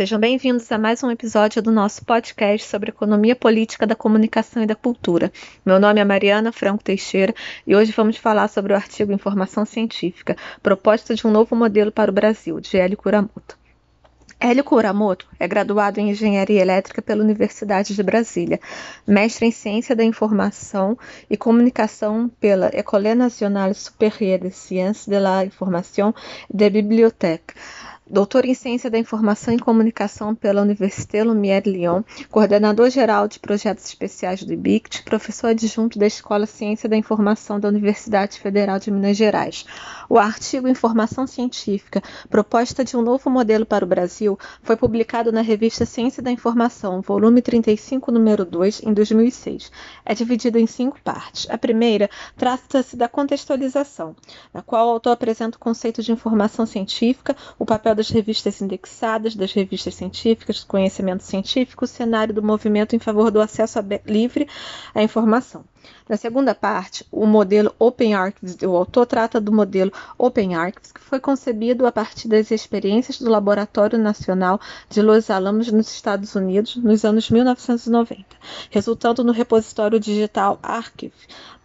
sejam bem-vindos a mais um episódio do nosso podcast sobre economia política da comunicação e da cultura. Meu nome é Mariana Franco Teixeira e hoje vamos falar sobre o artigo Informação Científica, proposta de um novo modelo para o Brasil, de Hélio Kuramoto. Hélio Kuramoto é graduado em Engenharia Elétrica pela Universidade de Brasília, mestre em Ciência da Informação e Comunicação pela École Nationale Supérieure de Sciences de la Information de Bibliothèque doutor em Ciência da Informação e Comunicação pela Université Lumière Lyon, coordenador-geral de projetos especiais do IBICT, professor adjunto da Escola Ciência da Informação da Universidade Federal de Minas Gerais. O artigo Informação Científica, proposta de um novo modelo para o Brasil, foi publicado na revista Ciência da Informação, volume 35, número 2, em 2006. É dividido em cinco partes. A primeira trata-se da contextualização, na qual o autor apresenta o conceito de informação científica, o papel das revistas indexadas, das revistas científicas, conhecimento científico, o cenário do movimento em favor do acesso livre à informação. Na segunda parte, o modelo Open Archives, o autor trata do modelo Open Archives, que foi concebido a partir das experiências do Laboratório Nacional de Los Alamos nos Estados Unidos nos anos 1990, resultando no repositório digital Archive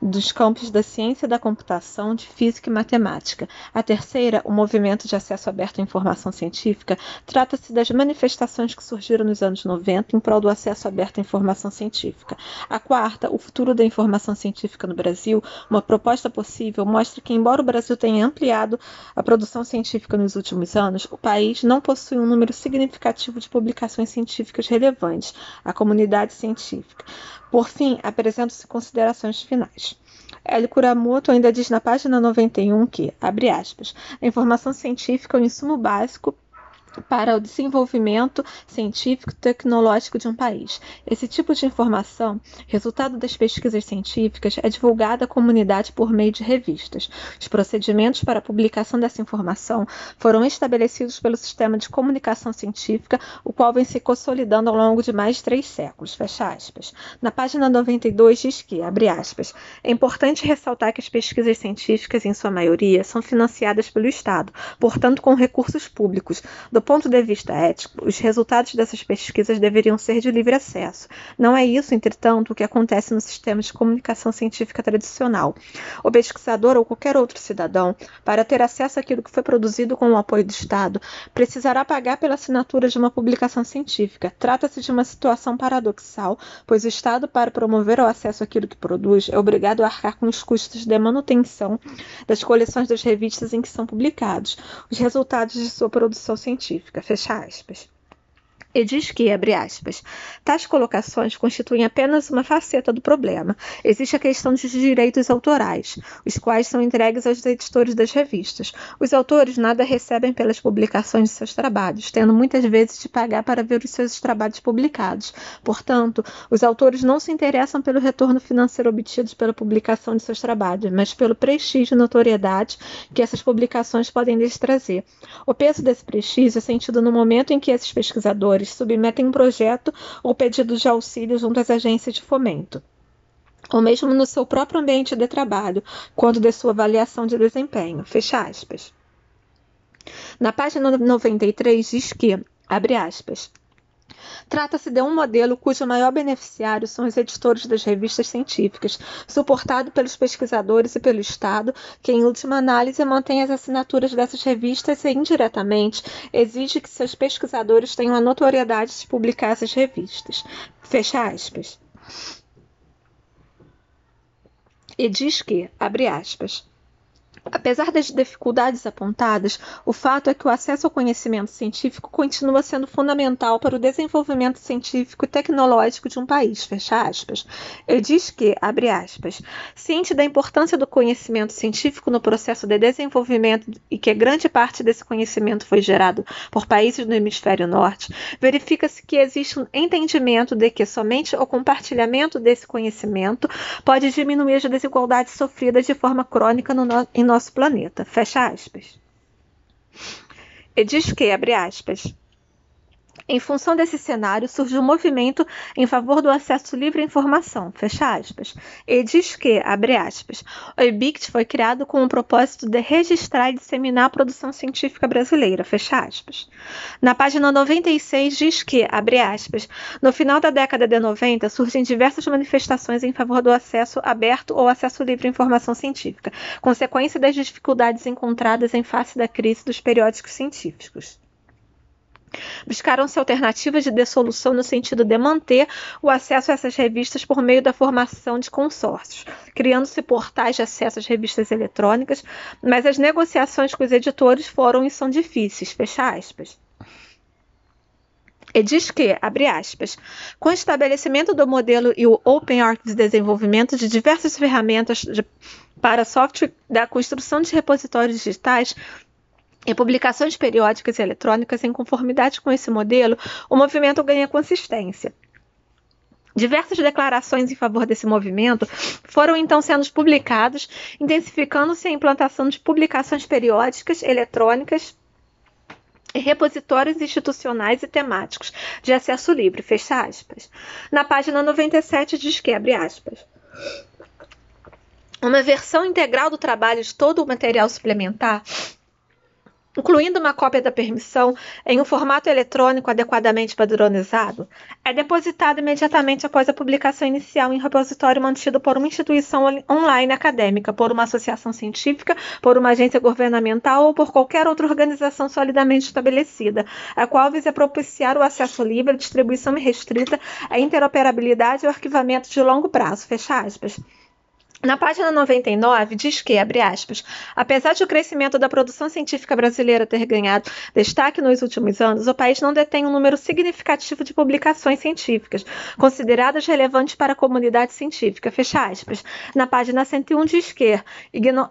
dos campos da ciência da computação, de física e matemática. A terceira, o movimento de acesso aberto à informação científica, trata-se das manifestações que surgiram nos anos 90 em prol do acesso aberto à informação científica. A quarta, o futuro da informação científica no Brasil, uma proposta possível, mostra que, embora o Brasil tenha ampliado a produção científica nos últimos anos, o país não possui um número significativo de publicações científicas relevantes à comunidade científica. Por fim, apresentam-se considerações finais. Hélio Kuramoto ainda diz na página 91 que, abre aspas, a informação científica é o insumo básico para o desenvolvimento científico e tecnológico de um país. Esse tipo de informação, resultado das pesquisas científicas, é divulgada à comunidade por meio de revistas. Os procedimentos para a publicação dessa informação foram estabelecidos pelo sistema de comunicação científica, o qual vem se consolidando ao longo de mais de três séculos. Fecha aspas. Na página 92 diz que, abre aspas, é importante ressaltar que as pesquisas científicas, em sua maioria, são financiadas pelo Estado, portanto com recursos públicos, do ponto de vista ético, os resultados dessas pesquisas deveriam ser de livre acesso. Não é isso, entretanto, o que acontece no sistema de comunicação científica tradicional. O pesquisador ou qualquer outro cidadão, para ter acesso àquilo que foi produzido com o apoio do Estado, precisará pagar pela assinatura de uma publicação científica. Trata-se de uma situação paradoxal, pois o Estado, para promover o acesso àquilo que produz, é obrigado a arcar com os custos de manutenção das coleções das revistas em que são publicados, os resultados de sua produção científica científica, fecha aspas e diz que, abre aspas, tais colocações constituem apenas uma faceta do problema. Existe a questão dos direitos autorais, os quais são entregues aos editores das revistas. Os autores nada recebem pelas publicações de seus trabalhos, tendo muitas vezes de pagar para ver os seus trabalhos publicados. Portanto, os autores não se interessam pelo retorno financeiro obtido pela publicação de seus trabalhos, mas pelo prestígio e notoriedade que essas publicações podem lhes trazer. O peso desse prestígio é sentido no momento em que esses pesquisadores submetem um projeto ou pedido de auxílio junto às agências de fomento ou mesmo no seu próprio ambiente de trabalho, quando de sua avaliação de desempenho. Fecha aspas. Na página 93 diz que, abre aspas, Trata-se de um modelo cujo maior beneficiário são os editores das revistas científicas, suportado pelos pesquisadores e pelo Estado, que, em última análise, mantém as assinaturas dessas revistas e, indiretamente, exige que seus pesquisadores tenham a notoriedade de publicar essas revistas. Fecha aspas. E diz que, abre aspas, Apesar das dificuldades apontadas, o fato é que o acesso ao conhecimento científico continua sendo fundamental para o desenvolvimento científico e tecnológico de um país. Fecha aspas. Ele diz que, abre aspas, ciente da importância do conhecimento científico no processo de desenvolvimento e que grande parte desse conhecimento foi gerado por países do hemisfério norte, verifica-se que existe um entendimento de que somente o compartilhamento desse conhecimento pode diminuir as desigualdades sofridas de forma crônica no, em nosso planeta. Fecha aspas. E diz que, abre aspas, Em função desse cenário, surge um movimento em favor do acesso livre à informação, fecha aspas, e diz que, abre aspas, o EBICT foi criado com o propósito de registrar e disseminar a produção científica brasileira, fecha aspas. Na página 96 diz que, abre aspas, no final da década de 90 surgem diversas manifestações em favor do acesso aberto ou acesso livre à informação científica, consequência das dificuldades encontradas em face da crise dos periódicos científicos. Buscaram-se alternativas de dissolução no sentido de manter o acesso a essas revistas por meio da formação de consórcios, criando-se portais de acesso às revistas eletrônicas, mas as negociações com os editores foram e são difíceis. Fecha aspas. E diz que, abre aspas, com o estabelecimento do modelo e o Open Archives desenvolvimento de diversas ferramentas de, para software da construção de repositórios digitais, em publicações periódicas e eletrônicas, em conformidade com esse modelo, o movimento ganha consistência. Diversas declarações em favor desse movimento foram então sendo publicadas, intensificando-se a implantação de publicações periódicas eletrônicas e repositórios institucionais e temáticos de acesso livre, fecha aspas. Na página 97 diz que, abre aspas, uma versão integral do trabalho de todo o material suplementar incluindo uma cópia da permissão em um formato eletrônico adequadamente padronizado, é depositada imediatamente após a publicação inicial em repositório mantido por uma instituição online acadêmica, por uma associação científica, por uma agência governamental ou por qualquer outra organização solidamente estabelecida, a qual visa propiciar o acesso livre, a distribuição restrita, a interoperabilidade e o arquivamento de longo prazo. Fecha aspas. Na página 99 diz que, abre aspas, apesar de o crescimento da produção científica brasileira ter ganhado destaque nos últimos anos, o país não detém um número significativo de publicações científicas, consideradas relevantes para a comunidade científica, fecha aspas. Na página 101 diz que,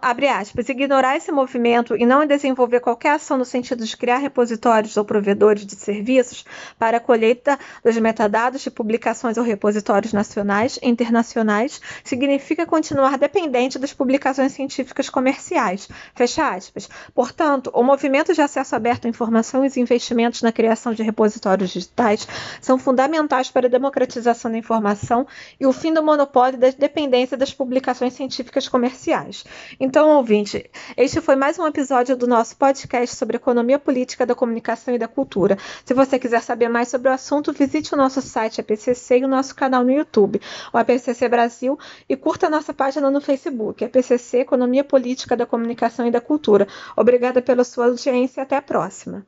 abre aspas, ignorar esse movimento e não desenvolver qualquer ação no sentido de criar repositórios ou provedores de serviços para a colheita dos metadados de publicações ou repositórios nacionais e internacionais, significa continuar continuar dependente das publicações científicas comerciais. Fecha aspas. Portanto, o movimento de acesso aberto à informação e os investimentos na criação de repositórios digitais são fundamentais para a democratização da informação e o fim do monopólio da dependência das publicações científicas comerciais. Então, ouvinte, este foi mais um episódio do nosso podcast sobre economia política da comunicação e da cultura. Se você quiser saber mais sobre o assunto, visite o nosso site APCC e o nosso canal no YouTube, o APCC Brasil, e curta a nossa página página no Facebook, é PCC Economia Política da Comunicação e da Cultura. Obrigada pela sua audiência e até a próxima.